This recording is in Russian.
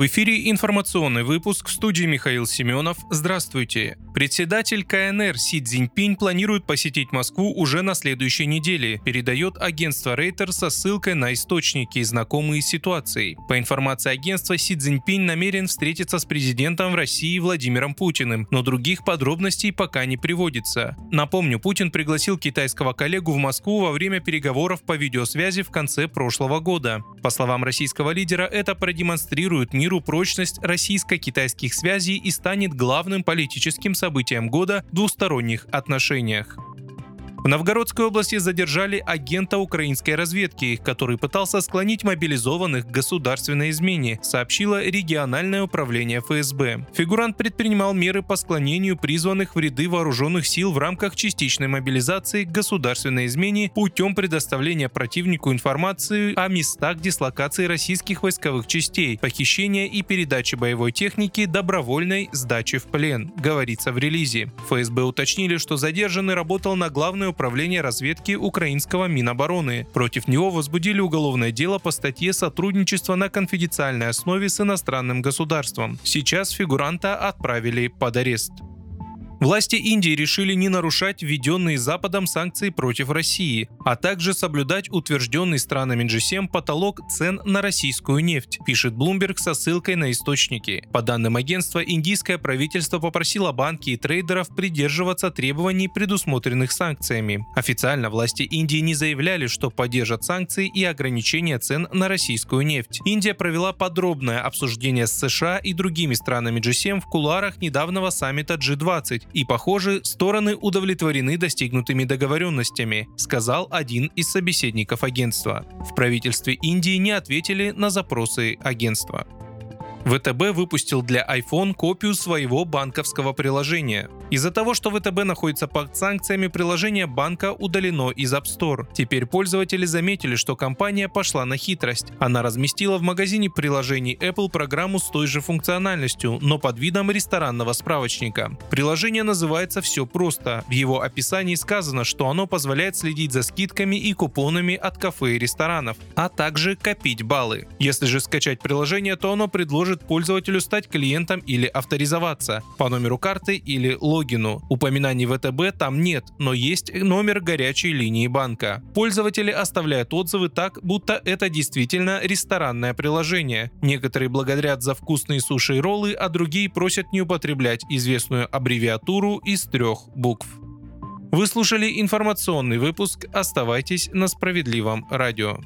В эфире информационный выпуск в студии Михаил Семенов. Здравствуйте. Председатель КНР Си Цзиньпинь планирует посетить Москву уже на следующей неделе, передает агентство Рейтер со ссылкой на источники, знакомые с ситуацией. По информации агентства, Си Цзиньпинь намерен встретиться с президентом в России Владимиром Путиным, но других подробностей пока не приводится. Напомню, Путин пригласил китайского коллегу в Москву во время переговоров по видеосвязи в конце прошлого года. По словам российского лидера, это продемонстрирует мир миру прочность российско-китайских связей и станет главным политическим событием года в двусторонних отношениях. В Новгородской области задержали агента украинской разведки, который пытался склонить мобилизованных к государственной измене, сообщило региональное управление ФСБ. Фигурант предпринимал меры по склонению призванных в ряды вооруженных сил в рамках частичной мобилизации к государственной измене путем предоставления противнику информации о местах дислокации российских войсковых частей, похищения и передачи боевой техники, добровольной сдачи в плен, говорится в релизе. ФСБ уточнили, что задержанный работал на главную управления разведки украинского Минобороны. Против него возбудили уголовное дело по статье «Сотрудничество на конфиденциальной основе с иностранным государством». Сейчас фигуранта отправили под арест. Власти Индии решили не нарушать введенные Западом санкции против России, а также соблюдать утвержденный странами G7 потолок цен на российскую нефть, пишет Bloomberg со ссылкой на источники. По данным агентства, индийское правительство попросило банки и трейдеров придерживаться требований, предусмотренных санкциями. Официально власти Индии не заявляли, что поддержат санкции и ограничения цен на российскую нефть. Индия провела подробное обсуждение с США и другими странами G7 в кулуарах недавнего саммита G20, и, похоже, стороны удовлетворены достигнутыми договоренностями, сказал один из собеседников агентства. В правительстве Индии не ответили на запросы агентства. ВТБ выпустил для iPhone копию своего банковского приложения. Из-за того, что ВТБ находится под санкциями, приложение банка удалено из App Store. Теперь пользователи заметили, что компания пошла на хитрость. Она разместила в магазине приложений Apple программу с той же функциональностью, но под видом ресторанного справочника. Приложение называется «Все просто». В его описании сказано, что оно позволяет следить за скидками и купонами от кафе и ресторанов, а также копить баллы. Если же скачать приложение, то оно предложит поможет пользователю стать клиентом или авторизоваться по номеру карты или логину. Упоминаний ВТБ там нет, но есть номер горячей линии банка. Пользователи оставляют отзывы так, будто это действительно ресторанное приложение. Некоторые благодарят за вкусные суши и роллы, а другие просят не употреблять известную аббревиатуру из трех букв. Вы слушали информационный выпуск. Оставайтесь на справедливом радио.